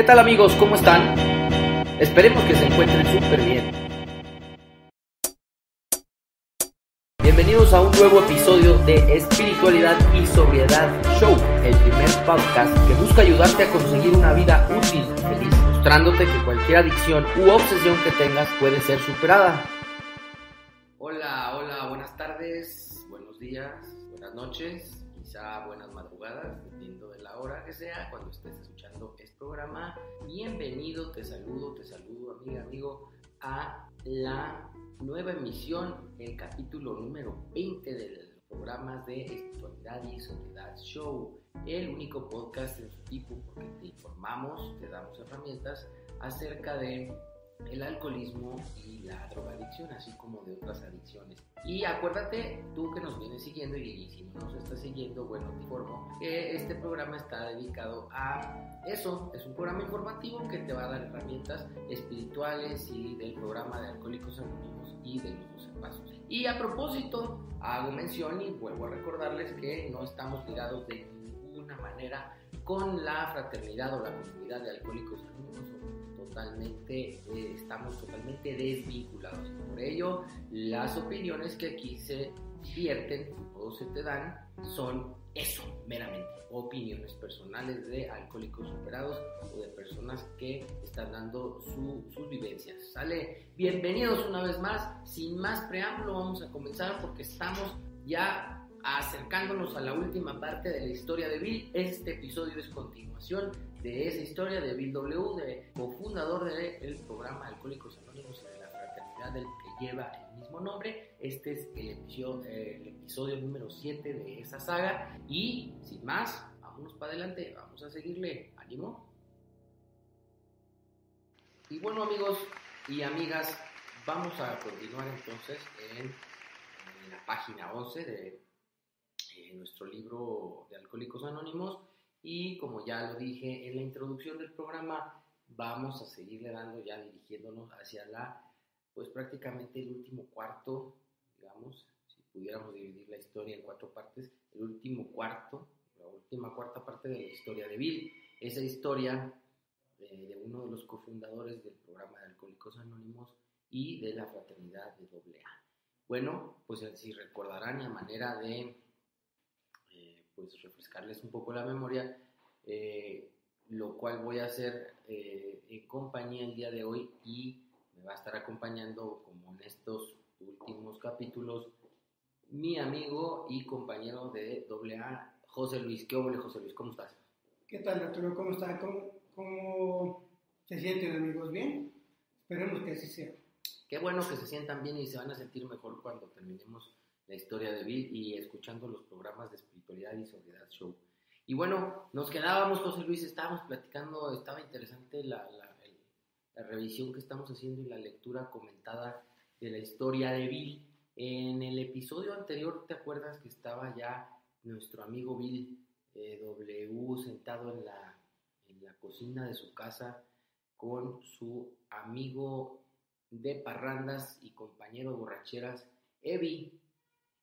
¿Qué tal amigos? ¿Cómo están? Esperemos que se encuentren súper bien. Bienvenidos a un nuevo episodio de Espiritualidad y Sobriedad Show, el primer podcast que busca ayudarte a conseguir una vida útil y feliz, mostrándote que cualquier adicción u obsesión que tengas puede ser superada. Hola, hola, buenas tardes, buenos días, buenas noches, quizá buenas madrugadas, dependiendo de la hora que sea, cuando estés escuchando este programa. Bienvenido, te saludo, te saludo, amiga, amigo, a la nueva emisión, el capítulo número 20 del programa de Espiritualidad y Soledad Show, el único podcast de su tipo porque te informamos, te damos herramientas acerca de el alcoholismo y la drogadicción, así como de otras adicciones. Y acuérdate, tú que nos vienes siguiendo y, si no nos estás siguiendo, bueno, te informo que este programa está dedicado a eso. Es un programa informativo que te va a dar herramientas espirituales y del programa de Alcohólicos Anónimos y de los 12 pasos. Y a propósito, hago mención y vuelvo a recordarles que no estamos ligados de ninguna manera con la fraternidad o la comunidad de Alcohólicos Anónimos totalmente, eh, estamos totalmente desvinculados. Por ello, las opiniones que aquí se vierten o se te dan son eso, meramente, opiniones personales de alcohólicos superados o de personas que están dando sus vivencias. ¿Sale? Bienvenidos una vez más. Sin más preámbulo, vamos a comenzar porque estamos ya acercándonos a la última parte de la historia de Bill. Este episodio es continuación de esa historia de Bill W., de cofundador del programa Alcohólicos Anónimos y de la fraternidad del que lleva el mismo nombre. Este es el episodio, el episodio número 7 de esa saga. Y sin más, vámonos para adelante, vamos a seguirle. ¿Ánimo? Y bueno, amigos y amigas, vamos a continuar entonces en, la página 11 de eh, nuestro libro de Alcohólicos Anónimos y como ya lo dije en la introducción del programa, vamos a seguirle dando ya dirigiéndonos hacia la, pues prácticamente el último cuarto, digamos, si pudiéramos dividir la historia en cuatro partes, el último cuarto, la última cuarta parte de la historia de Bill. Esa historia eh, de uno de los cofundadores del programa de Alcohólicos Anónimos y de la fraternidad de AA. Bueno, pues si recordarán a manera de pues refrescarles un poco la memoria, eh, lo cual voy a hacer eh, en compañía el día de hoy y me va a estar acompañando como en estos últimos capítulos mi amigo y compañero de AA, José Luis. ¿Qué hola José Luis? ¿Cómo estás? ¿Qué tal, Arturo? ¿Cómo está? ¿Cómo, ¿Cómo se sienten, amigos? ¿Bien? Esperemos que así sea. Qué bueno que se sientan bien y se van a sentir mejor cuando terminemos la historia de Bill y escuchando los programas de espiritualidad y sobriedad show. Y bueno, nos quedábamos, José Luis, estábamos platicando, estaba interesante la, la, revisión que estamos haciendo y la lectura comentada de la historia de Bill. En el episodio anterior, ¿te acuerdas que estaba ya nuestro amigo Bill eh, W sentado en la, en la cocina de su casa con su amigo de parrandas y compañero de borracheras, Evi,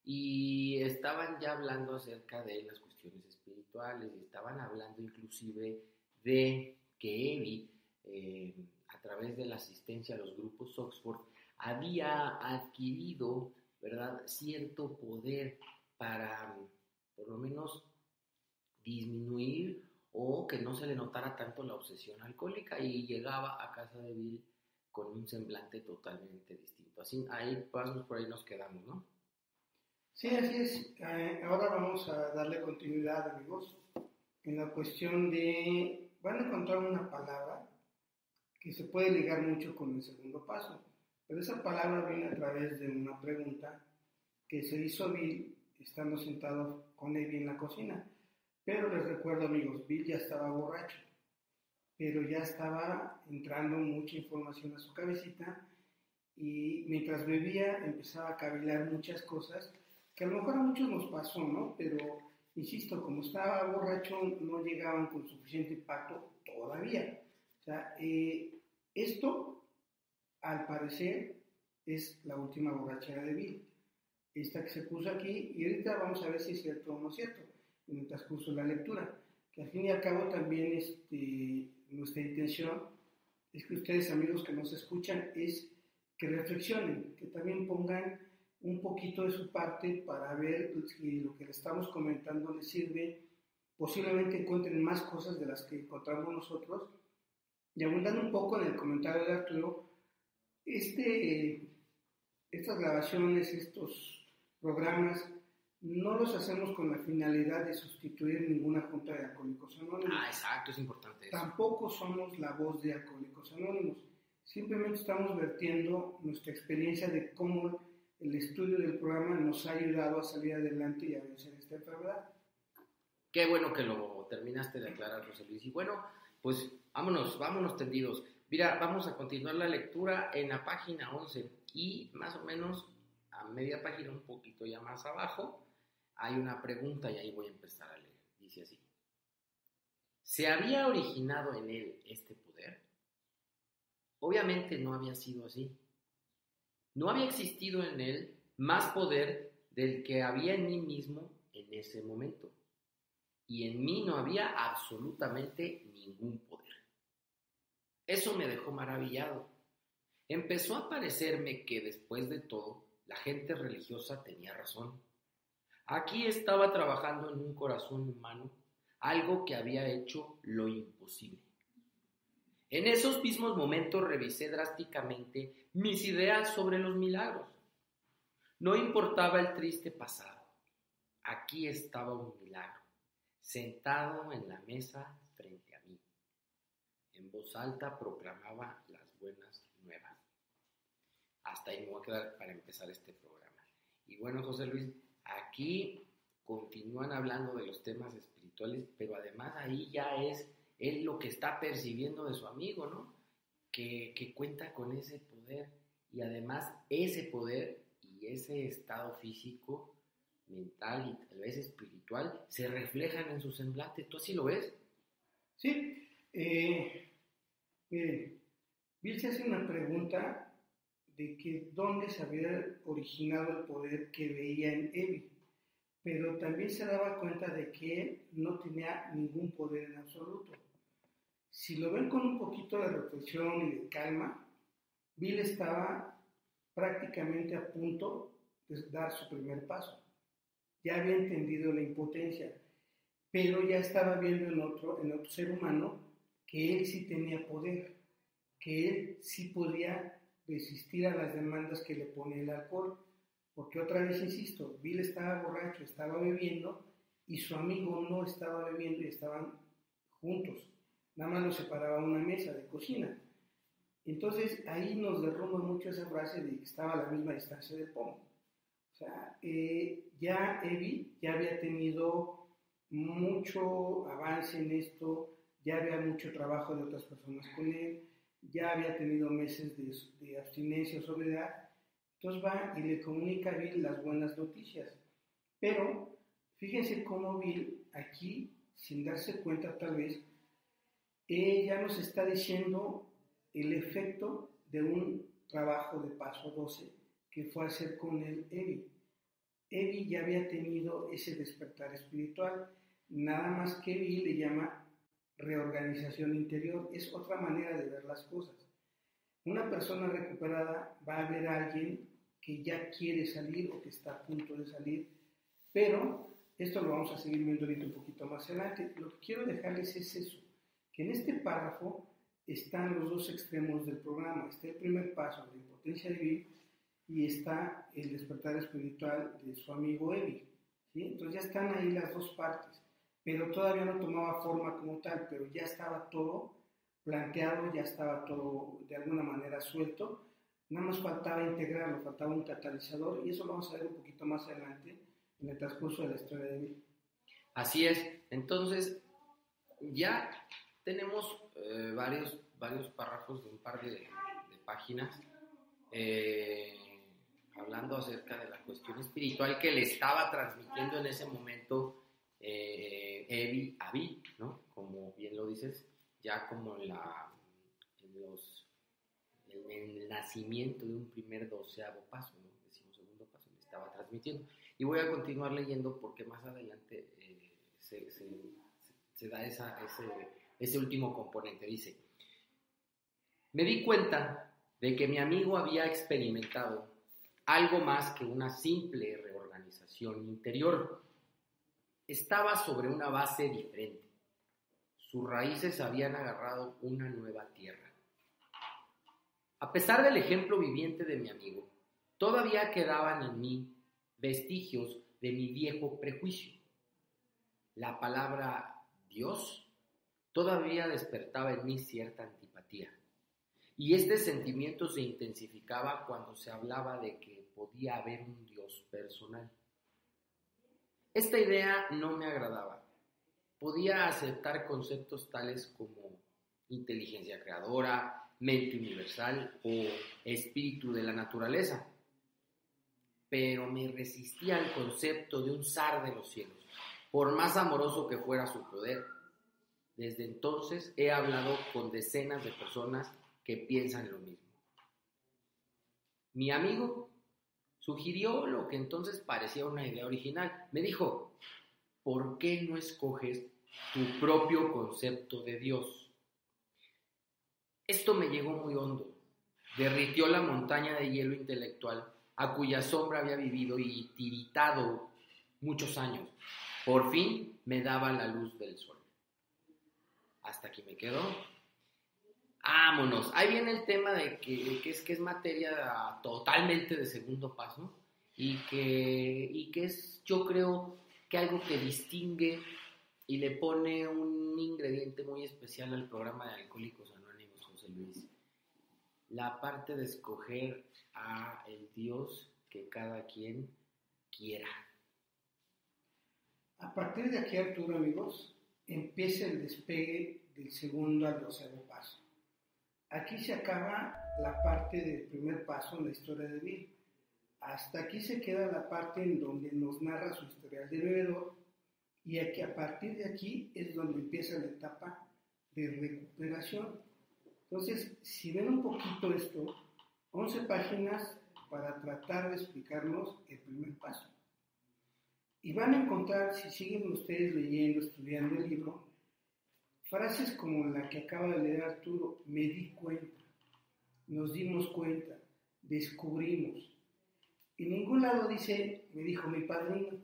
y estaban ya hablando acerca de las cuestiones espirituales, y estaban hablando inclusive de que Evi, eh, a través de la asistencia a los grupos Oxford, había adquirido, ¿verdad?, cierto poder para, por lo menos, disminuir o que no se le notara tanto la obsesión alcohólica y llegaba a casa de Bill con un semblante totalmente distinto. Así, ahí, por ahí nos quedamos, ¿no? Sí, así es. Eh, ahora vamos a darle continuidad, amigos, en la cuestión de, van a encontrar una palabra que se puede ligar mucho con el segundo paso, pero esa palabra viene a través de una pregunta que se hizo Bill estando sentado con Evi en la cocina. Pero les recuerdo, amigos, Bill ya estaba borracho, pero ya estaba entrando mucha información a su cabecita y mientras bebía empezaba a cavilar muchas cosas que a lo mejor a muchos nos pasó, ¿no? Pero, insisto, como estaba borracho, no llegaban con suficiente impacto todavía. O sea, eh, esto, al parecer, es la última borrachera de Bill. Esta que se puso aquí, y ahorita vamos a ver si es cierto o no es cierto, en el transcurso de la lectura. Que al fin y al cabo también este, nuestra intención es que ustedes, amigos que nos escuchan, es que reflexionen, que también pongan un poquito de su parte para ver si lo que le estamos comentando les sirve. Posiblemente encuentren más cosas de las que encontramos nosotros. Y abundando un poco en el comentario de Arturo, este, estas grabaciones, estos programas, no los hacemos con la finalidad de sustituir ninguna junta de alcohólicos anónimos. Ah, exacto, es importante. Eso. Tampoco somos la voz de alcohólicos anónimos. Simplemente estamos vertiendo nuestra experiencia de cómo el estudio del programa nos ha ayudado a salir adelante y a vencer esta enfermedad. Qué bueno que lo terminaste de aclarar, José Luis. Y bueno, pues vámonos, vámonos tendidos. Mira, vamos a continuar la lectura en la página 11 y más o menos a media página, un poquito ya más abajo, hay una pregunta y ahí voy a empezar a leer. Dice así. ¿Se había originado en él este poder? Obviamente no había sido así. No había existido en él más poder del que había en mí mismo en ese momento. Y en mí no había absolutamente ningún poder. Eso me dejó maravillado. Empezó a parecerme que después de todo, la gente religiosa tenía razón. Aquí estaba trabajando en un corazón humano algo que había hecho lo imposible. En esos mismos momentos revisé drásticamente mis ideas sobre los milagros. No importaba el triste pasado. Aquí estaba un milagro, sentado en la mesa frente a mí. En voz alta proclamaba las buenas nuevas. Hasta ahí me voy a quedar para empezar este programa. Y bueno, José Luis, aquí continúan hablando de los temas espirituales, pero además ahí ya es él lo que está percibiendo de su amigo, ¿no? Que, que, cuenta con ese poder y además ese poder y ese estado físico, mental y tal vez espiritual se reflejan en su semblante. ¿Tú así lo ves? Sí. Eh, miren, Bill se hace una pregunta de que dónde se había originado el poder que veía en Evi, pero también se daba cuenta de que él no tenía ningún poder en absoluto. Si lo ven con un poquito de reflexión y de calma, Bill estaba prácticamente a punto de dar su primer paso. Ya había entendido la impotencia, pero ya estaba viendo en otro, en otro ser humano que él sí tenía poder, que él sí podía resistir a las demandas que le pone el alcohol. Porque otra vez insisto, Bill estaba borracho, estaba bebiendo y su amigo no estaba bebiendo y estaban juntos. Nada más los separaba una mesa de cocina. Entonces ahí nos derrumba mucho esa frase de que estaba a la misma distancia del pomo. O sea, eh, ya Evi ya había tenido mucho avance en esto, ya había mucho trabajo de otras personas con él, ya había tenido meses de, de abstinencia o sobriedad. Entonces va y le comunica a Bill las buenas noticias. Pero fíjense cómo Bill aquí, sin darse cuenta tal vez, ella nos está diciendo el efecto de un trabajo de paso 12 que fue hacer con el Evi. Evi ya había tenido ese despertar espiritual, nada más que Evi le llama reorganización interior, es otra manera de ver las cosas. Una persona recuperada va a ver a alguien que ya quiere salir o que está a punto de salir, pero esto lo vamos a seguir viendo ahorita un poquito más adelante. Lo que quiero dejarles es eso, que en este párrafo están los dos extremos del programa. Está el primer paso, la impotencia de y está el despertar espiritual de su amigo Evi. Entonces ya están ahí las dos partes, pero todavía no tomaba forma como tal, pero ya estaba todo planteado, ya estaba todo de alguna manera suelto. Nada más faltaba integrarlo, faltaba un catalizador y eso lo vamos a ver un poquito más adelante en el transcurso de la historia de Evi. Así es. Entonces, ya tenemos eh, varios, varios párrafos de un par de, páginas eh, hablando acerca de la cuestión espiritual que le estaba transmitiendo en ese momento eh, Evi a Vi, ¿no? Como bien lo dices, ya como la, en, los, en el nacimiento de un primer doceavo paso, ¿no? Decimos segundo paso, le estaba transmitiendo. Y voy a continuar leyendo porque más adelante se, se, se, da esa, ese ese último componente. Dice, me di cuenta de que mi amigo había experimentado algo más que una simple reorganización interior. Estaba sobre una base diferente. Sus raíces habían agarrado una nueva tierra. A pesar del ejemplo viviente de mi amigo, todavía quedaban en mí vestigios de mi viejo prejuicio. La palabra Dios todavía despertaba en mí cierta antipatía. Y este sentimiento se intensificaba cuando se hablaba de que podía haber un Dios personal. Esta idea no me agradaba. Podía aceptar conceptos tales como inteligencia creadora, mente universal o espíritu de la naturaleza, pero me resistía al concepto de un zar de los cielos, por más amoroso que fuera su poder. Desde entonces he hablado con decenas de personas que piensan lo mismo. Mi amigo sugirió lo que entonces parecía una idea original. Me dijo, ¿por qué no escoges tu propio concepto de Dios? Esto me llegó muy hondo. Derritió la montaña de hielo intelectual a cuya sombra había vivido y tiritado muchos años. Por fin me daba la luz del sol. Hasta aquí me quedo. Vámonos. Ahí viene el tema de que, es, que es materia totalmente de segundo paso y que, y que es, yo creo, que algo que distingue y le pone un ingrediente muy especial al programa de Alcohólicos Anónimos, José Luis. La parte de escoger a el Dios que cada quien quiera. A partir de aquí, Arturo, amigos, empieza el despegue del segundo al doceavo paso. Aquí se acaba la parte del primer paso en la historia de Bill. Hasta aquí se queda la parte en donde nos narra su historial de bebedor y aquí, a partir de aquí es donde empieza la etapa de recuperación. Entonces, si ven un poquito esto, 11 páginas para tratar de explicarnos el primer paso. Y van a encontrar, si siguen ustedes leyendo, estudiando el libro, Frases como la que acaba de leer Arturo, me di cuenta, nos dimos cuenta, descubrimos. En ningún lado dice, me dijo mi padrino,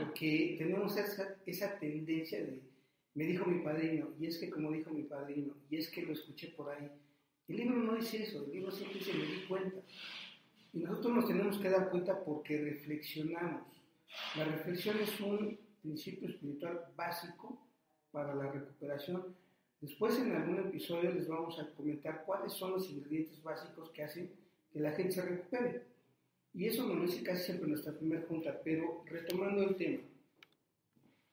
porque tenemos esa, esa tendencia de, me dijo mi padrino, y es que como dijo mi padrino, y es que lo escuché por ahí. El libro no dice eso, el libro siempre dice, me di cuenta. Y nosotros nos tenemos que dar cuenta porque reflexionamos. La reflexión es un principio espiritual básico para la recuperación. Después en algún episodio les vamos a comentar cuáles son los ingredientes básicos que hacen que la gente se recupere. Y eso me lo dice casi siempre nuestra primera junta, pero retomando el tema.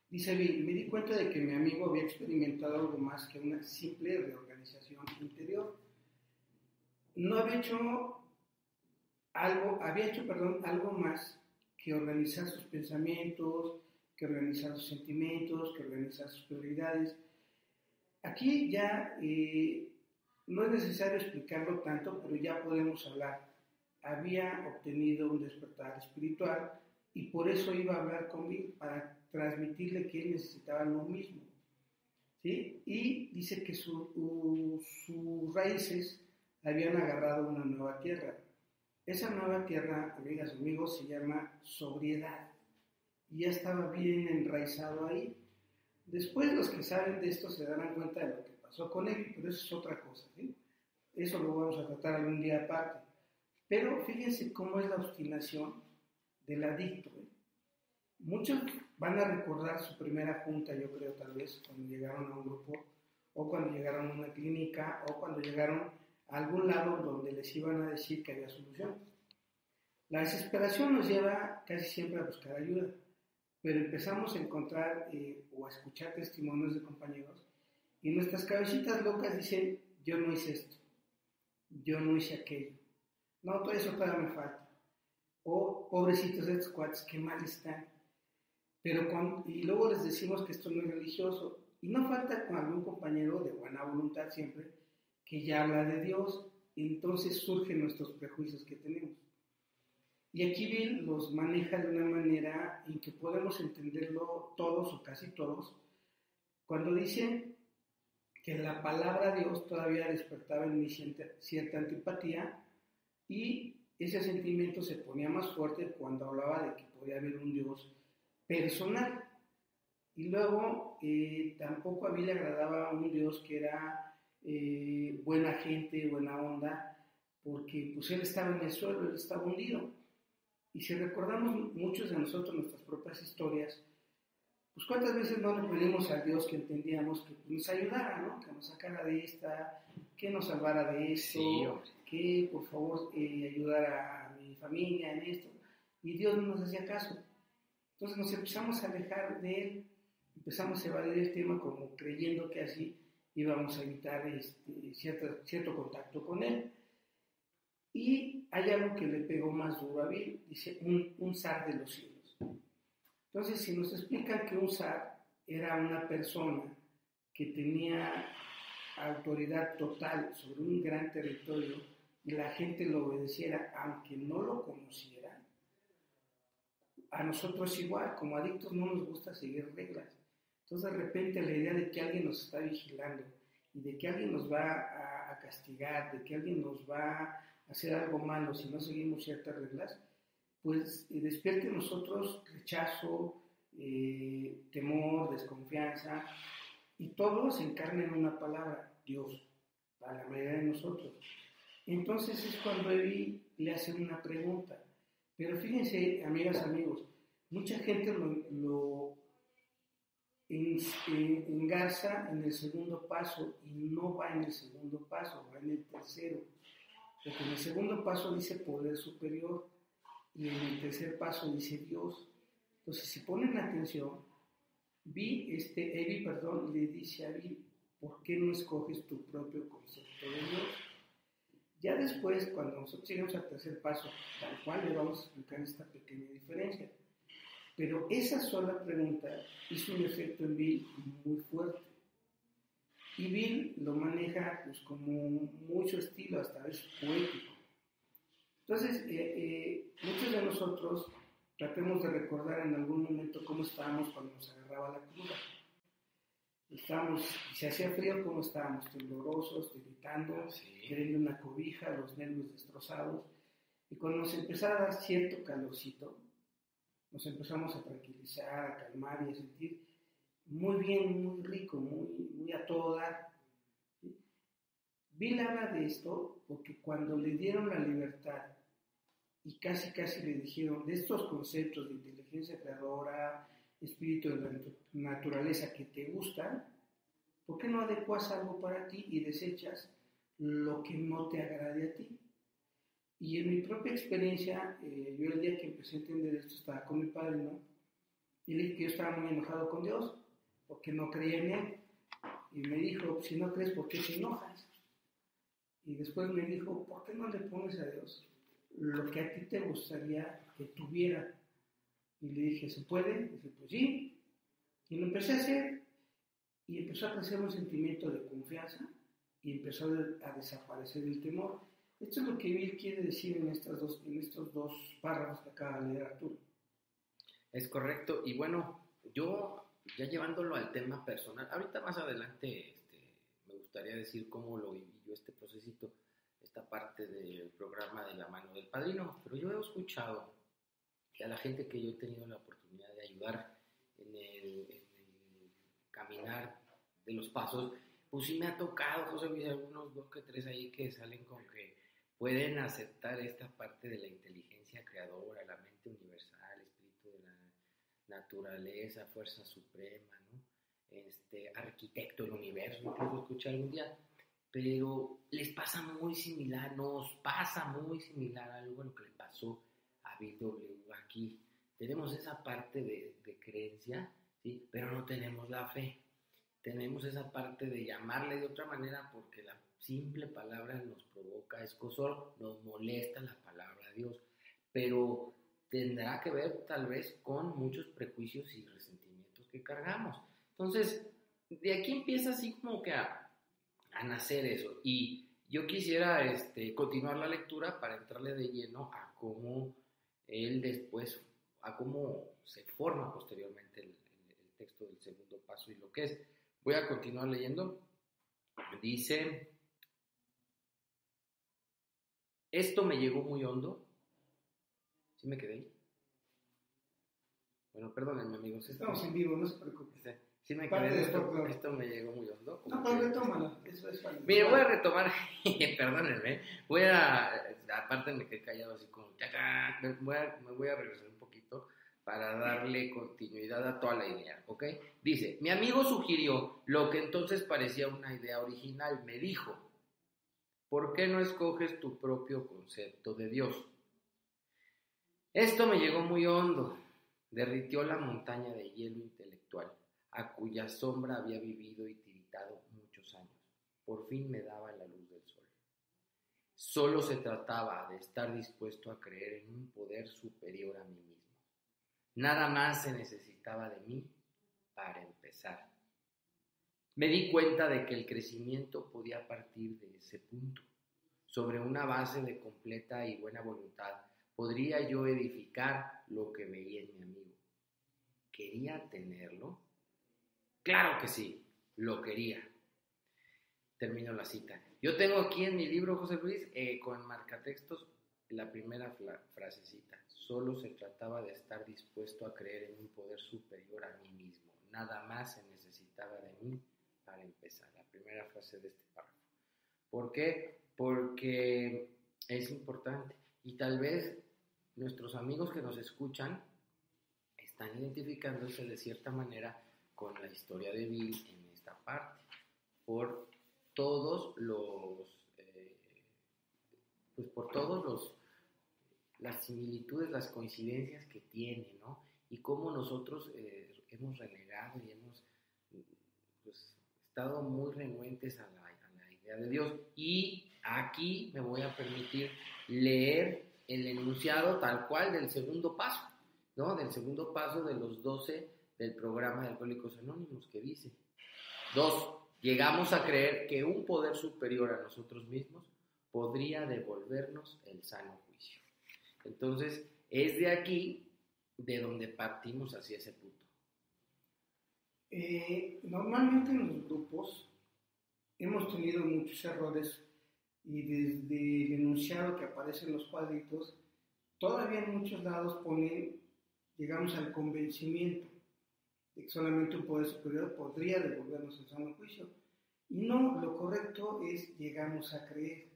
Dice Bill, me di cuenta de que mi amigo había experimentado algo más que una simple reorganización interior. No había hecho algo, había hecho, perdón, algo más que organizar sus pensamientos, que organizar sus sentimientos, que organizar sus prioridades. Aquí ya eh, no es necesario explicarlo tanto, pero ya podemos hablar. Había obtenido un despertar espiritual y por eso iba a hablar conmigo para transmitirle que él necesitaba lo mismo. ¿sí? Y dice que sus raíces habían agarrado una nueva tierra. Esa nueva tierra, amigas y amigos, se llama sobriedad y ya estaba bien enraizado ahí. Después los que saben de esto se darán cuenta de lo que pasó con él, pero eso es otra cosa. Eso lo vamos a tratar algún día aparte. Pero fíjense cómo es la obstinación del adicto. ¿eh? Muchos van a recordar su primera junta, yo creo tal vez, cuando llegaron a un grupo, o cuando llegaron a una clínica, o cuando llegaron a algún lado donde les iban a decir que había solución. La desesperación nos lleva casi siempre a buscar ayuda pero empezamos a encontrar eh, o a escuchar testimonios de compañeros y nuestras cabecitas locas dicen, yo no hice esto, yo no hice aquello, no, todo eso todavía me falta. O pobrecitos de cuates, qué mal están. Pero y luego les decimos que esto no es religioso. Y no falta con algún compañero de buena voluntad siempre que ya habla de Dios. Entonces surgen nuestros prejuicios que tenemos. Y aquí Bill los maneja de una manera en que podemos entenderlo todos o casi todos, cuando dicen que la palabra Dios todavía despertaba en mí cierta, antipatía y ese sentimiento se ponía más fuerte cuando hablaba de que podía haber un Dios personal. Y luego eh, tampoco a mí le agradaba un Dios que era eh, buena gente, buena onda, porque pues él estaba en el suelo, él estaba hundido. Y si recordamos muchos de nosotros nuestras propias historias, pues cuántas veces no le pedimos a Dios que entendíamos que nos ayudara, ¿no? que nos sacara de esta, que nos salvara de esto, que por favor eh, ayudara a mi familia en esto. Y Dios no nos hacía caso. Entonces nos empezamos a alejar de Él, empezamos a evadir el tema como creyendo que así íbamos a evitar este, cierto, cierto contacto con Él. Y hay algo que le pegó más duro a Bill, dice un, un zar de los cielos. Entonces, si nos explican que un zar era una persona que tenía autoridad total sobre un gran territorio y la gente lo obedeciera aunque no lo conociera, a nosotros igual, como adictos no nos gusta seguir reglas. Entonces de repente la idea de que alguien nos está vigilando y de que alguien nos va a, a castigar, de que alguien nos va hacer algo malo si no seguimos ciertas reglas, pues eh, despierte en nosotros rechazo, eh, temor, desconfianza, y todo se encarna en una palabra, Dios, para la mayoría de nosotros. Entonces es cuando Evi le hace una pregunta. Pero fíjense, amigas, amigos, mucha gente lo engarza en el segundo paso y no va en el segundo paso, va en el tercero. Porque en el segundo paso dice poder superior y en el tercer paso dice Dios. Entonces, si ponen atención, Vi, este, Evi, perdón, le dice a Vi, ¿por qué no escoges tu propio concepto de Dios? Ya después, cuando nosotros llegamos al tercer paso, tal cual le vamos a explicar esta pequeña diferencia. Pero esa sola pregunta hizo un efecto en Bill muy fuerte. Y Bill lo maneja pues, como mucho estilo, hasta vez poético. Entonces, eh, eh, muchos de nosotros tratemos de recordar en algún momento cómo estábamos cuando nos agarraba la cruda. Estábamos, se hacía frío, cómo estábamos, temblorosos, gritando, queriendo una cobija, los nervios destrozados. Y cuando nos empezaba a dar cierto calorcito, nos empezamos a tranquilizar, a calmar y a sentir muy bien, muy rico, muy, muy a todo dar. Bill habla de esto porque cuando le dieron la libertad y casi casi le dijeron de estos conceptos de inteligencia creadora, espíritu de la naturaleza que te gustan, ¿por qué no adecuas algo para ti y desechas lo que no te agrade a ti? Y en mi propia experiencia, eh, yo el día que empecé a entender esto estaba con mi padre, ¿no? Y le dije que yo estaba muy enojado con Dios porque no creía en Él. Y me dijo, si no crees, ¿por qué te enojas? Y después me dijo, ¿por qué no le pones a Dios lo que a ti te gustaría que tuviera? Y le dije, ¿se puede? Y dice, pues sí. Y lo empecé a hacer y empezó a crecer un sentimiento de confianza y empezó a desaparecer el temor. Esto es lo que Bill quiere decir en, estas dos, en estos dos párrafos que acaba de leer Arturo. Es correcto. Y bueno, yo ya llevándolo al tema personal, ahorita más adelante este, me gustaría decir cómo lo viví yo este procesito, esta parte del programa de la mano del padrino, pero yo he escuchado que a la gente que yo he tenido la oportunidad de ayudar en el, caminar de los pasos, pues sí me ha tocado, José Luis, algunos dos que tres ahí que salen con que pueden aceptar esta parte de la inteligencia creadora, la mente universal naturaleza, fuerza suprema, ¿no? este, arquitecto del universo, incluso escuché algún día, pero les pasa muy similar, nos pasa muy similar a algo lo que le pasó a BW aquí. Tenemos esa parte de, de creencia, ¿sí? pero no tenemos la fe. Tenemos esa parte de llamarle de otra manera porque la simple palabra nos provoca escosor, nos molesta la palabra Dios. Pero tendrá que ver tal vez con muchos prejuicios y resentimientos que cargamos. Entonces, de aquí empieza así como que a, a nacer eso. Y yo quisiera este, continuar la lectura para entrarle de lleno a cómo él después, a cómo se forma posteriormente el, el texto del segundo paso y lo que es. Voy a continuar leyendo. Dice, esto me llegó muy hondo. ¿Sí me quedé ahí? Bueno, perdónenme amigos. esto- Estamos en vivo, no se preocupe. este, Sí me quedé, esto, esto, me llegó muy hondo. No, pero retómalo. Eso es válido. Mire, voy a retomar, perdónenme, voy a, aparte me quedé callado así como, voy, a, me voy a regresar un poquito para darle continuidad a toda la idea, ¿ok? Dice, mi amigo sugirió lo que entonces parecía una idea original, me dijo, ¿por qué no escoges tu propio concepto de Dios? Esto me llegó muy hondo, derritió la montaña de hielo intelectual, a cuya sombra había vivido y tiritado muchos años. Por fin me daba la luz del sol. Solo se trataba de estar dispuesto a creer en un poder superior a mí mismo. Nada más se necesitaba de mí para empezar. Me di cuenta de que el crecimiento podía partir de ese punto. Sobre una base de completa y buena voluntad, podría yo edificar lo que veía en mi amigo. ¿Quería tenerlo? Claro que sí, lo quería. Termino la cita. Yo tengo aquí en mi libro, José Luis, eh, con marcatextos, la primera frasecita. Solo se trataba de estar dispuesto a creer en un poder superior a mí mismo. Nada más se necesitaba de mí para empezar. La primera frase de este párrafo. ¿Por qué? Porque es importante. Y tal vez nuestros amigos que nos escuchan están identificándose de cierta manera con la historia de Bill en esta parte, por todos los, eh, pues por todos los, las similitudes, las coincidencias que tiene, ¿no? Y cómo nosotros eh, hemos renegado y hemos pues, muy renuentes a la idea de Dios. Y aquí me voy a permitir leer el enunciado tal cual del segundo paso, ¿no? Del segundo paso de los 12 del programa de Alcohólicos Anónimos que dice, dos, llegamos a creer que un poder superior a nosotros mismos podría devolvernos el sano juicio. Entonces, es de aquí de donde partimos hacia ese punto. Eh, normalmente en los grupos hemos tenido muchos errores y desde el enunciado que aparece en los cuadritos, todavía en muchos lados ponen, llegamos al convencimiento de que solamente un poder superior podría devolvernos el sano juicio. Y no, lo correcto es llegamos a creer.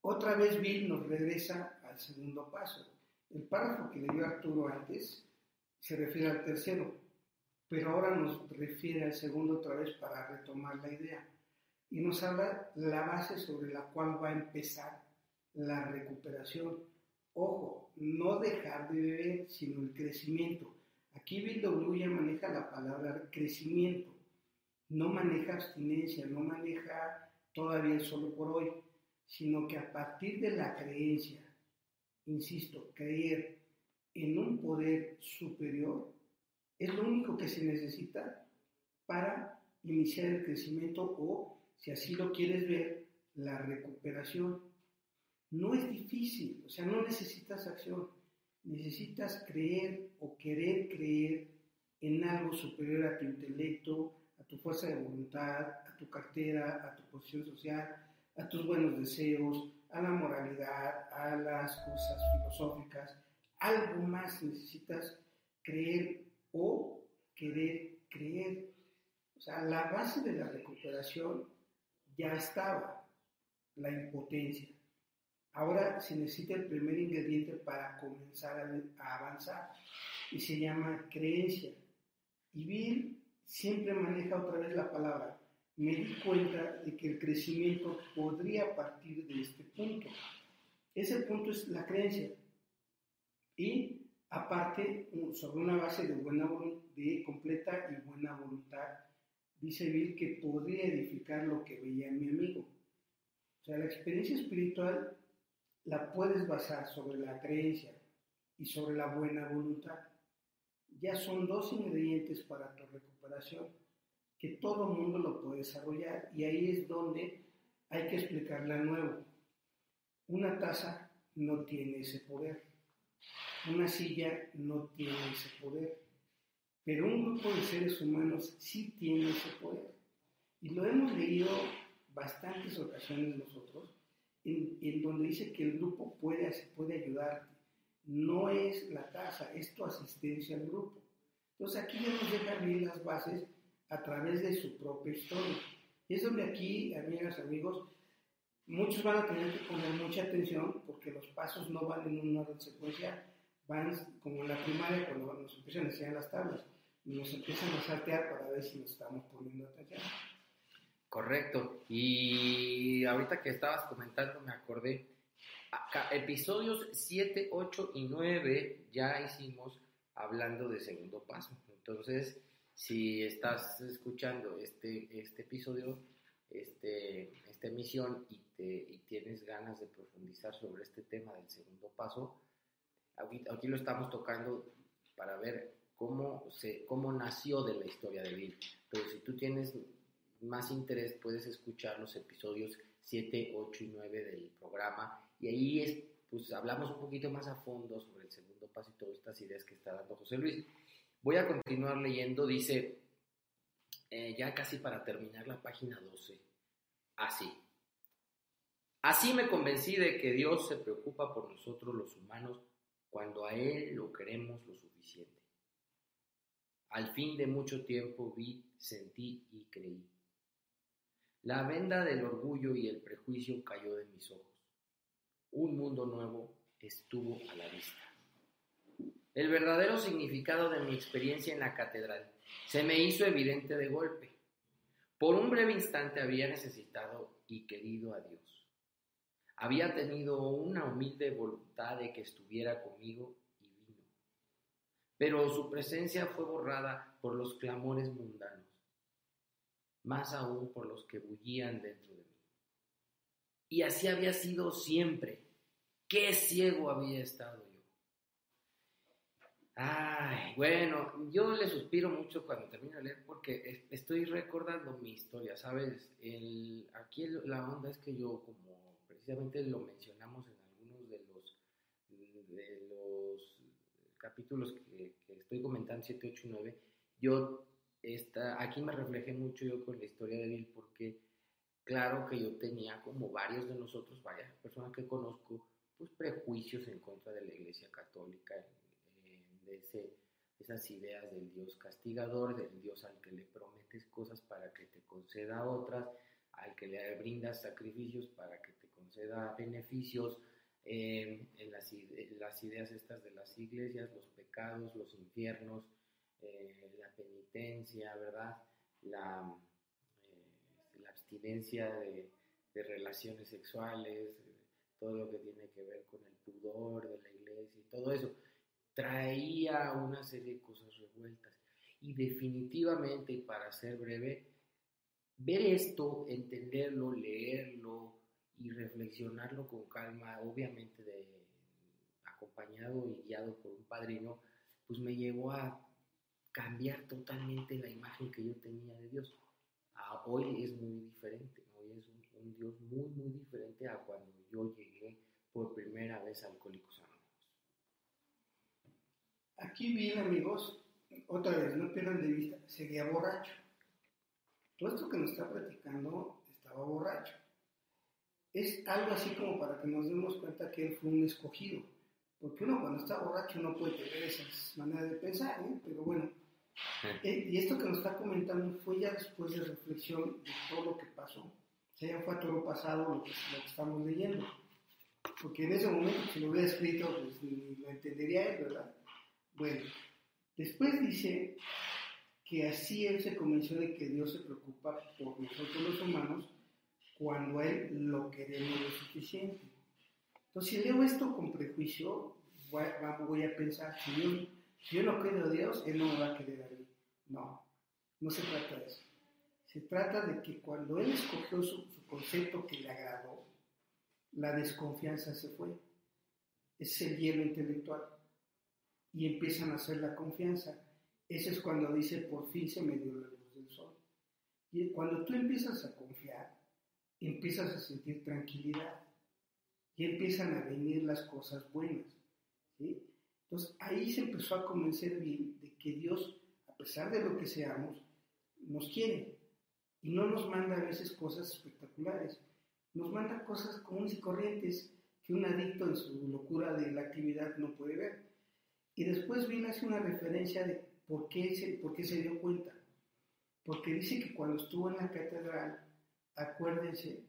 Otra vez Bill nos regresa al segundo paso. El párrafo que leyó Arturo antes se refiere al tercero, pero ahora nos refiere al segundo otra vez para retomar la idea. Y nos habla la base sobre la cual va a empezar la recuperación. Ojo, no dejar de beber, sino el crecimiento. Aquí Bill W ya maneja la palabra crecimiento, no maneja abstinencia, no maneja todavía solo por hoy, sino que a partir de la creencia, insisto, creer en un poder superior, es lo único que se necesita para iniciar el crecimiento o, si así lo quieres ver, la recuperación. No es difícil, o sea, no necesitas acción, necesitas creer o querer creer en algo superior a tu intelecto, a tu fuerza de voluntad, a tu cartera, a tu posición social, a tus buenos deseos, a la moralidad, a las cosas filosóficas. Algo más necesitas creer o querer creer. O sea, la base de la recuperación ya estaba, la impotencia. Ahora se necesita el primer ingrediente para comenzar a, avanzar y se llama creencia. Y Bill siempre maneja otra vez la palabra. Me di cuenta de que el crecimiento podría partir de este punto. Ese punto es la creencia. Y aparte, sobre una base de, buena, de completa y buena voluntad, dice Bill que podría edificar lo que veía en mi amigo. O sea, la experiencia espiritual la puedes basar sobre la creencia y sobre la buena voluntad. Ya son dos ingredientes para tu recuperación que todo mundo lo puede desarrollar y ahí es donde hay que explicarle a nuevo. Una taza no tiene ese poder, una silla no tiene ese poder, pero un grupo de seres humanos sí tiene ese poder. Y lo hemos leído bastantes ocasiones nosotros, en, en donde dice que el grupo puede, puede ayudarte. No es la casa, es tu asistencia al grupo. Entonces aquí ya nos deja bien las bases a través de su propia historia. Y es donde aquí, amigas, amigos, muchos van a tener que poner mucha atención porque los pasos no van en una orden secuencia, van como en la primaria cuando nos empiezan a enseñar las tablas, nos empiezan a saltear para ver si nos estamos poniendo atención. Correcto. Y ahorita que estabas comentando me acordé, acá, episodios 7, 8 y 9 ya hicimos hablando de segundo paso. Entonces, si estás escuchando este, este episodio, este, esta emisión y, te, y tienes ganas de profundizar sobre este tema del segundo paso, aquí, lo estamos tocando para ver cómo, se, cómo nació de la historia de Bill. Pero si tú tienes más interés, puedes escuchar los episodios 7, 8 y 9 del programa y ahí es, pues hablamos un poquito más a fondo sobre el segundo paso y todas estas ideas que está dando José Luis. Voy a continuar leyendo, dice, eh, ya casi para terminar la página 12, así. Así me convencí de que Dios se preocupa por nosotros los humanos cuando a Él lo queremos lo suficiente. Al fin de mucho tiempo vi, sentí y creí. La venda del orgullo y el prejuicio cayó de mis ojos. Un mundo nuevo estuvo a la vista. El verdadero significado de mi experiencia en la catedral se me hizo evidente de golpe. Por un breve instante había necesitado y querido a Dios. Había tenido una humilde voluntad de que estuviera conmigo y vino. Pero su presencia fue borrada por los clamores mundanos, más aún por los que bullían dentro de mí. Y así había sido siempre. Qué ciego había estado Ay, bueno, yo le suspiro mucho cuando termino de leer porque estoy recordando mi historia, ¿sabes? El, aquí la onda es que yo, como precisamente lo mencionamos en algunos de los, de los capítulos que, estoy comentando, 7, 8 9, yo está, aquí me reflejé mucho yo con la historia de Bill porque claro que yo tenía como varios de nosotros, varias personas que conozco, pues prejuicios en contra de la Iglesia Católica de ese, esas ideas del Dios castigador, del Dios al que le prometes cosas para que te conceda otras, al que le brindas sacrificios para que conceda beneficios, eh, en, las, ideas estas de las iglesias, los pecados, los infiernos, eh, la penitencia, ¿verdad? La, eh, la abstinencia de, de, relaciones sexuales, todo lo que tiene que ver con el pudor de la iglesia y todo eso traía una serie de cosas revueltas. Y definitivamente, para ser breve, ver esto, entenderlo, leerlo y reflexionarlo con calma, obviamente acompañado y guiado por un padrino, pues me llevó a cambiar totalmente la imagen que yo tenía de Dios. hoy es muy diferente, hoy es un, Dios muy, muy diferente a cuando yo llegué por primera vez a Alcohólicos Aquí bien, amigos, otra vez, no pierdan de vista, seguía borracho. Todo esto que nos está platicando estaba borracho. Es algo así como para que nos demos cuenta que él fue un escogido. Porque uno cuando está borracho no puede tener esas maneras de pensar, ¿eh? pero bueno. Eh, y esto que nos está comentando fue ya después de reflexión de todo lo que pasó. O sea, ya fue a todo pasado lo que, lo que estamos leyendo. Porque en ese momento, si lo hubiera escrito, pues ni lo entendería él, ¿verdad? Bueno, después dice que así él se convenció de que Dios se preocupa por nosotros los humanos cuando a él lo queremos lo suficiente. Entonces, si leo esto con prejuicio, voy a, pensar, si yo, si yo no creo a Dios, Él no me va a querer a mí. No, no se trata de eso. Se trata de que cuando Él escogió su, su concepto que le agradó, la desconfianza se fue. Es el hielo intelectual y empiezan a hacer la confianza. Ese es cuando dice, por fin se me dio la luz del sol. Y cuando tú empiezas a confiar, empiezas a sentir tranquilidad y empiezan a venir las cosas buenas. Entonces ahí se empezó a convencer bien de que Dios, a pesar de lo que seamos, nos quiere. y no nos manda a veces cosas espectaculares, nos manda cosas comunes y corrientes que un adicto en su locura de la actividad no puede ver. Y después Bill hace una referencia de por qué se, por qué se dio cuenta. Porque dice que cuando estuvo en la catedral, acuérdense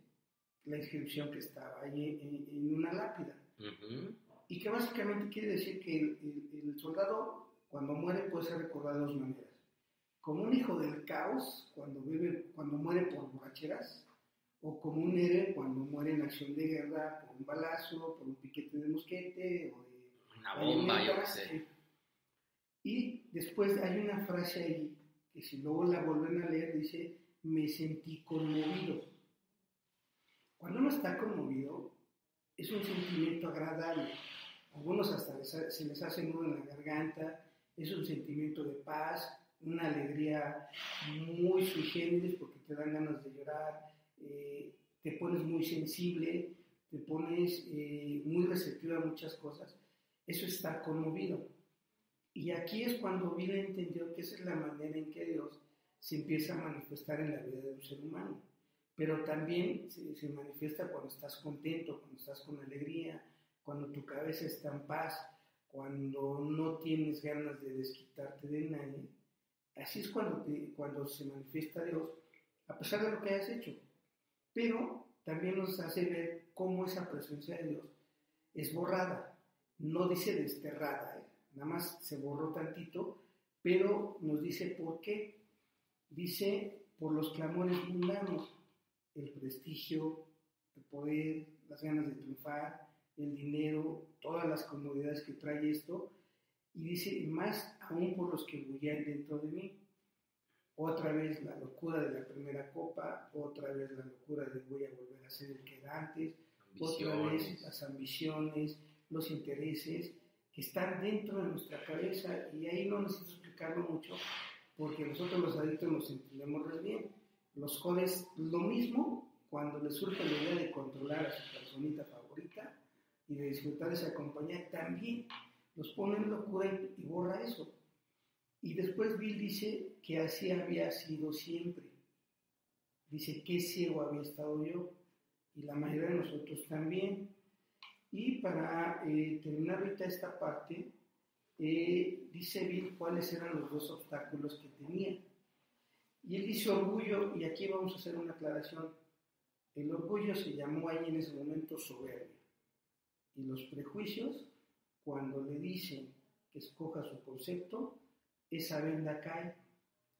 la inscripción que estaba ahí en, una lápida. Y que básicamente quiere decir que el, soldado, cuando muere, puede ser recordado de dos maneras. Como un hijo del caos, cuando, vive, cuando muere por borracheras, o como un héroe cuando muere en acción de guerra por un balazo, por un piquete de mosquete o de una bomba, yo sé. Y después hay una frase ahí que si luego la vuelven a leer dice, me sentí conmovido. Cuando uno está conmovido, es un sentimiento agradable. algunos hasta se les hace nudo en la garganta, es un sentimiento de paz, una alegría muy sui porque te dan ganas de llorar, eh, te pones muy sensible, te pones eh, muy receptivo a muchas cosas. Eso está conmovido. Y aquí es cuando Bill entendió que esa es la manera en que Dios se empieza a manifestar en la vida de un ser humano. Pero también se, se manifiesta cuando estás contento, cuando estás con alegría, cuando tu cabeza está en paz, cuando no tienes ganas de desquitarte de nadie. Así es cuando, cuando se manifiesta Dios, a pesar de lo que hayas hecho. Pero también nos hace ver cómo esa presencia de Dios es borrada. No dice desterrada, ¿eh? nada más se borró tantito, pero nos dice por qué. Dice por los clamores mundanos, el prestigio, el poder, las ganas de triunfar, el dinero, todas las comodidades que trae esto, y dice, más aún por los que bullan dentro de mí. Otra vez la locura de la primera copa, otra vez la locura de voy a volver a ser el que era antes, otra vez las ambiciones, los intereses, que están dentro de nuestra cabeza y ahí no necesito explicarlo mucho porque nosotros los adictos nos entendemos bien. Los jóvenes lo mismo cuando les surge la idea de controlar a su personita favorita y de disfrutar de esa compañía, también los pone en locura y borra eso. Y después Bill dice que así había sido siempre. Dice, qué ciego había estado yo y la mayoría de nosotros también. Y para eh, terminar ahorita esta parte, eh, dice Bill cuáles eran los dos obstáculos que tenía. Y él dice orgullo, y aquí vamos a hacer una aclaración. El orgullo se llamó ahí en ese momento soberbia. Y los prejuicios, cuando le dicen que escoja su concepto, esa venda cae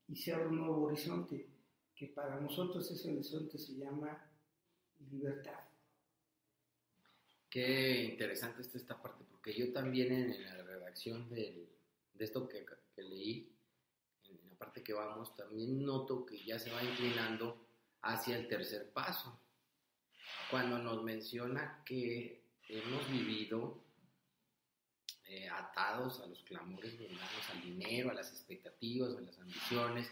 y se abre un nuevo horizonte, que para nosotros ese horizonte se llama libertad. Qué interesante está esta parte, porque yo también en la redacción de esto que, leí, en la parte que vamos, también noto que ya se va inclinando hacia el tercer paso. Cuando nos menciona que hemos vivido eh, atados a los clamores mundanos, al dinero, a las expectativas, a las ambiciones,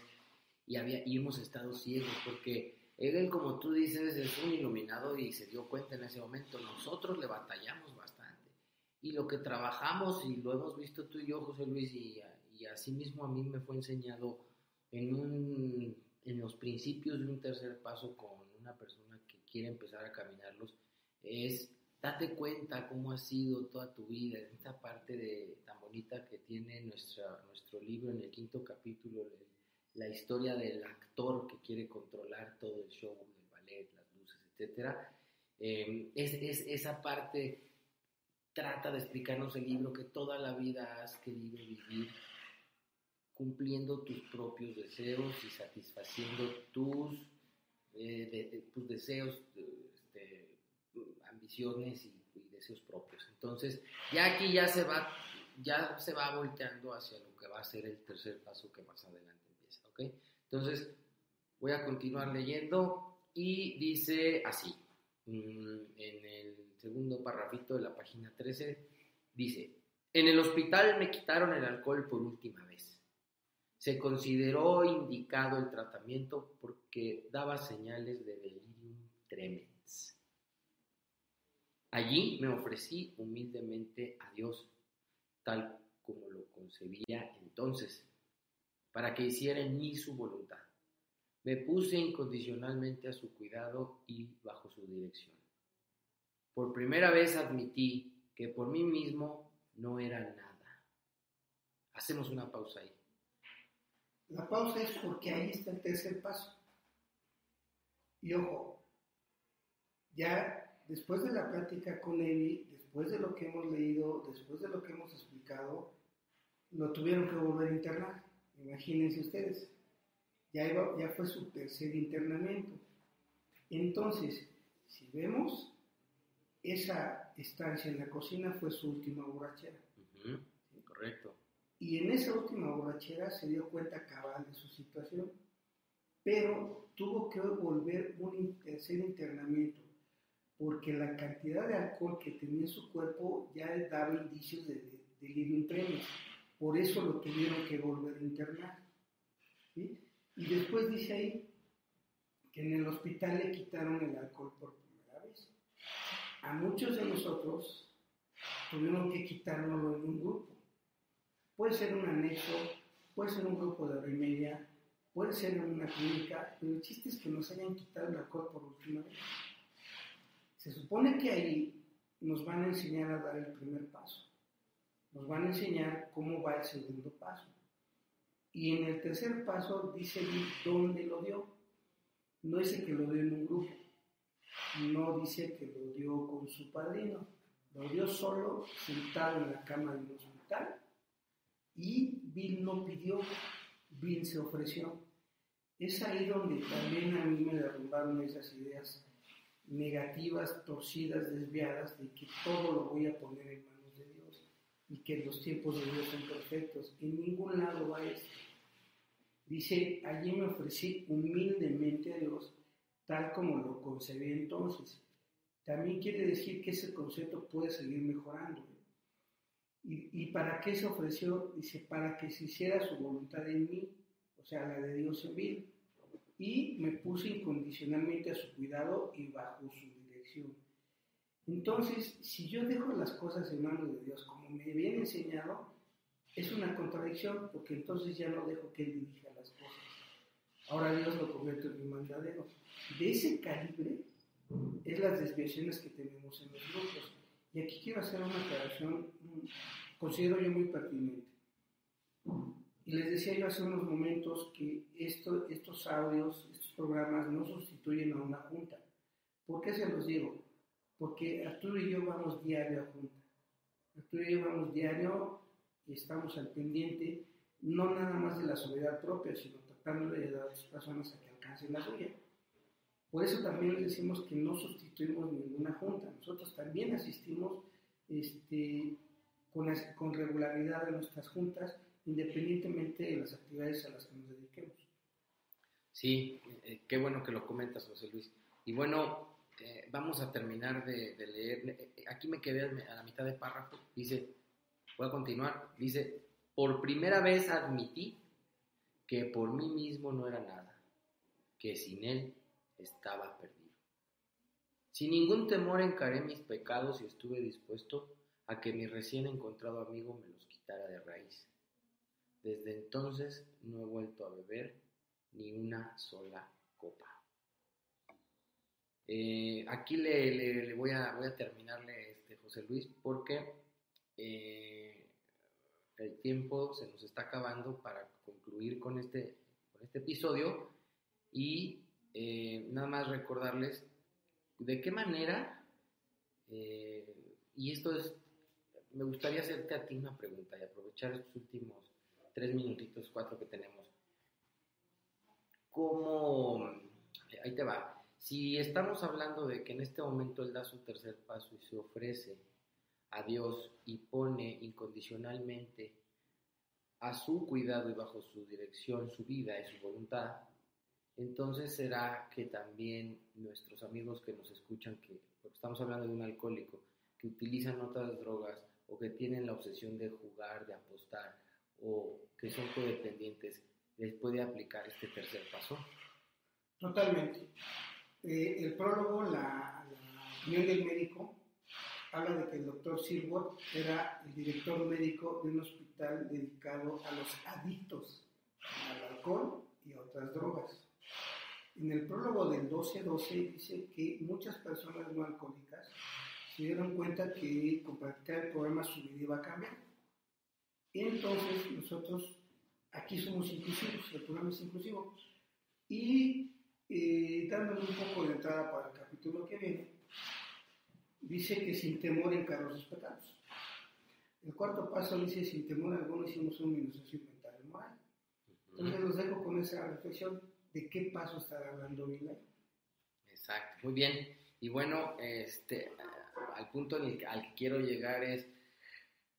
y, había, y hemos estado ciegos porque él, como tú dices, es un iluminado y se dio cuenta en ese momento. Nosotros le batallamos bastante. Y lo que trabajamos, y lo hemos visto tú y yo, José Luis, y, y así mismo a mí me fue enseñado en, un, en los principios de un tercer paso con una persona que quiere empezar a caminarlos, es date cuenta cómo ha sido toda tu vida, esta parte de, tan bonita que tiene nuestra, nuestro libro en el quinto capítulo, la historia del actor que quiere controlar todo el show, el ballet, las luces, etc. Eh, es, esa parte trata de explicarnos el libro que toda la vida has querido vivir cumpliendo tus propios deseos y satisfaciendo tus, eh, tus deseos, este, ambiciones y, y, deseos propios. Entonces, ya aquí ya se va, ya se va volteando hacia lo que va a ser el tercer paso que más adelante entonces, voy a continuar leyendo y dice así, mm, en el segundo parrafito de la página 13, dice, en el hospital me quitaron el alcohol por última vez. Se consideró indicado el tratamiento porque daba señales de delirium tremens. Allí me ofrecí humildemente a Dios, tal como lo concebía entonces para que hiciera en mí su voluntad. Me puse incondicionalmente a su cuidado y bajo su dirección. Por primera vez admití que por mí mismo no era nada. Hacemos una pausa ahí. La pausa es porque ahí está el tercer paso. Y ojo, ya después de la plática con Evi, después de lo que hemos leído, después de lo que hemos explicado, lo tuvieron que volver a internar. Imagínense ustedes. Ya, ya fue su tercer internamiento. Entonces, si vemos, esa estancia en la cocina fue su última borrachera. Correcto. Y en esa última borrachera se dio cuenta cabal de su situación, pero tuvo que volver un tercer internamiento, porque la cantidad de alcohol que tenía en su cuerpo ya daba indicios de, de delirio Por eso lo tuvieron que volver a internar. Y después dice ahí que en el hospital le quitaron el alcohol por primera vez. A muchos de nosotros tuvieron que quitárnoslo en un grupo. Puede ser un anexo, puede ser un grupo de hora y media, puede ser en una clínica, pero el chiste es que nos hayan quitado el alcohol por última vez. Se supone que ahí nos van a enseñar a dar el primer paso. Nos van a enseñar cómo va el segundo paso. Y en el tercer paso dice dónde lo dio. No dice que lo dio en un grupo. No dice que lo dio con su padrino. Lo dio solo, sentado en la cama de un hospital. Y Bill no pidió, Bill se ofreció. Es ahí donde también a mí me derrumbaron esas ideas negativas, torcidas, desviadas, de que todo lo voy a poner en manos y que los tiempos de Dios son perfectos. En ningún lado va esto. Dice, allí me ofrecí humildemente a Dios, tal como lo concebí entonces. También quiere decir que ese concepto puede seguir mejorando. ¿Y, ¿Y, para qué se ofreció? Dice, para que se hiciera su voluntad en mí, o sea, la de Dios en mí. Y me puse incondicionalmente a su cuidado y bajo su dirección. Entonces, si yo dejo las cosas en manos de Dios, como me habían enseñado, es una contradicción, porque entonces ya no dejo que Él dirija las cosas. Ahora Dios lo convierte en mi mandadero. De ese calibre es las desviaciones que tenemos en los grupos. Y aquí quiero hacer una aclaración, mm, considero yo muy pertinente. Y les decía yo hace unos momentos que esto, estos audios, estos programas no sustituyen a una junta. ¿Por qué se los digo? Porque Arturo y yo vamos diario a junta. Arturo y yo vamos diario y estamos al pendiente, no nada más de la soledad propia, sino tratando de ayudar a las personas a que alcancen la suya. Por eso también les decimos que no sustituimos ninguna junta, nosotros también asistimos este, con, con regularidad a nuestras juntas, independientemente de las actividades a las que nos dediquemos. Sí, eh, qué bueno que lo comentas, José Luis. Y bueno, eh, vamos a terminar de, de leer. Eh, aquí me quedé a la mitad de párrafo. Dice, Voy a continuar. Dice, por primera vez admití que por mí mismo no era nada, que sin él estaba perdido. Sin ningún temor encaré mis pecados y estuve dispuesto a que mi recién encontrado amigo me los quitara de raíz. Desde entonces no he vuelto a beber ni una sola copa. Eh, aquí le, voy, a, voy terminarle, este, José Luis, porque eh, el tiempo se nos está acabando para concluir con este, este episodio. Y eh, nada más recordarles de qué manera, y esto es, me gustaría hacerte a ti una pregunta y aprovechar estos últimos tres minutitos, cuatro que tenemos. ¿Cómo, ahí te va, si estamos hablando de que en este momento Él da su tercer paso y se ofrece a Dios y pone incondicionalmente a su cuidado y bajo su dirección su vida y su voluntad, entonces será que también nuestros amigos que nos escuchan, que porque estamos hablando de un alcohólico, que utilizan otras drogas o que tienen la obsesión de jugar, de apostar o que son codependientes, les puede aplicar este tercer paso? Totalmente. Eh, el prólogo, la, opinión del médico, habla de que el doctor Silwood era el director médico de un hospital dedicado a los adictos al alcohol y a otras drogas. En el prólogo del 12-12 dice que muchas personas no alcohólicas se dieron cuenta que con practicar el programa su vida iba a cambiar. Entonces nosotros aquí somos inclusivos, el programa es inclusivo. Y eh, dándole un poco de entrada para el capítulo que viene, dice que sin temor encaró sus pecados. El cuarto paso dice, sin temor alguno hicimos un minucioso inventario moral. Entonces los dejo con esa reflexión de qué paso está hablando Bill Exacto, muy bien. Y bueno, este, al punto al que quiero llegar es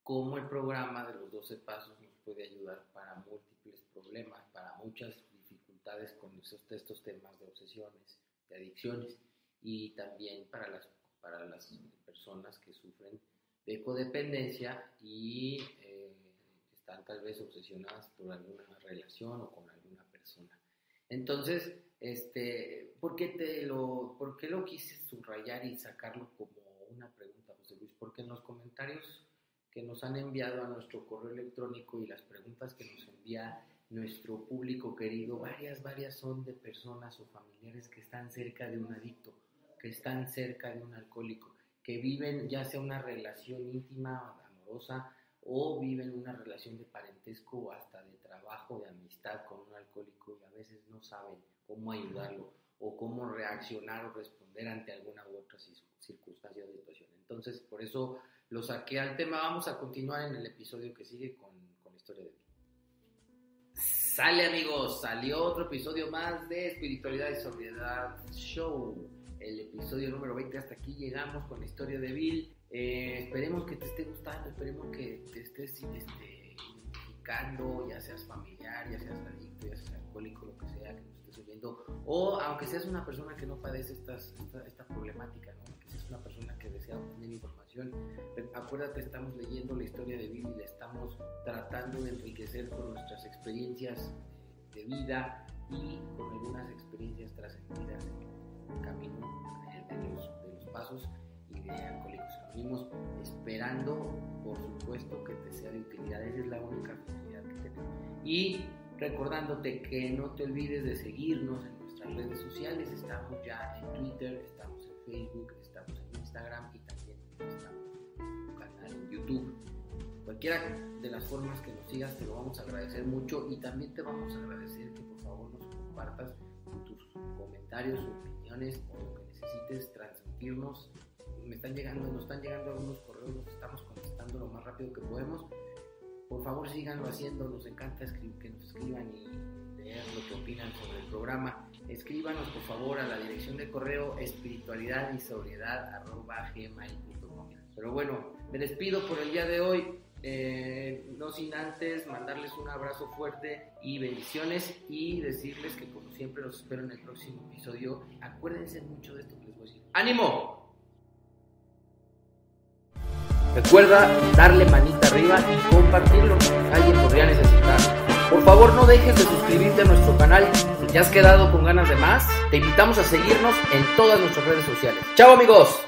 cómo el programa de los 12 pasos nos puede ayudar para múltiples problemas, para muchas con estos, temas de obsesiones, de adicciones y también para las, para las personas que sufren de codependencia y eh, están tal vez obsesionadas por alguna relación o con alguna persona. Entonces, este, ¿por qué, te lo, ¿por qué lo quise subrayar y sacarlo como una pregunta, José Luis? Porque en los comentarios que nos han enviado a nuestro correo electrónico y las preguntas que nos envía nuestro público querido, varias, varias son de personas o familiares que están cerca de un adicto, que están cerca de un alcohólico, que viven ya sea una relación íntima, amorosa, o viven una relación de parentesco o hasta de trabajo, de amistad con un alcohólico y a veces no saben cómo ayudarlo o cómo reaccionar o responder ante alguna u otra circunstancia o situación. Entonces, por eso lo saqué al tema. Vamos a continuar en el episodio que sigue con, con la historia de. Sale amigos, salió otro episodio más de Espiritualidad y Sobriedad Show. El episodio número 20, hasta aquí llegamos con la historia de Bill. Eh, esperemos que te esté gustando, esperemos que te estés este, identificando, ya seas familiar, ya seas adicto, ya seas alcohólico, lo que sea que nos estés oyendo, o aunque seas una persona que no padece esta, esta problemática, ¿no? Una persona que desea obtener información. Acuérdate, estamos leyendo la historia de Bill y la estamos tratando de enriquecer con nuestras experiencias de vida y con algunas experiencias trascendidas en el camino de los, de los pasos y de Alcohólicos Anónimos, esperando, por supuesto, que te sea de utilidad. Esa es la única finalidad que tenemos. Y recordándote que no te olvides de seguirnos en nuestras redes sociales. Estamos ya en Twitter, estamos en Facebook, Instagram y también en un canal en YouTube. Cualquiera de las formas que nos sigas te lo vamos a agradecer mucho y también te vamos a agradecer que por favor nos compartas tus comentarios, opiniones o lo que necesites transmitirnos me están llegando, nos están llegando algunos correos, los estamos contestando lo más rápido que podemos. Por favor, síganlo haciendo, nos encanta que nos escriban y leer lo que opinan sobre el programa. Escríbanos, por favor, a la dirección de correo espiritualidad y sobriedad Pero bueno, me despido por el día de hoy. Eh, no sin antes mandarles un abrazo fuerte y bendiciones y decirles que como siempre los espero en el próximo episodio. Acuérdense mucho de esto que les voy a decir. ¡Ánimo! Recuerda darle manita arriba y compartirlo. Alguien podría necesitar. Por favor, no dejes de suscribirte a nuestro canal. Si te has quedado con ganas de más, te invitamos a seguirnos en todas nuestras redes sociales. ¡Chao amigos!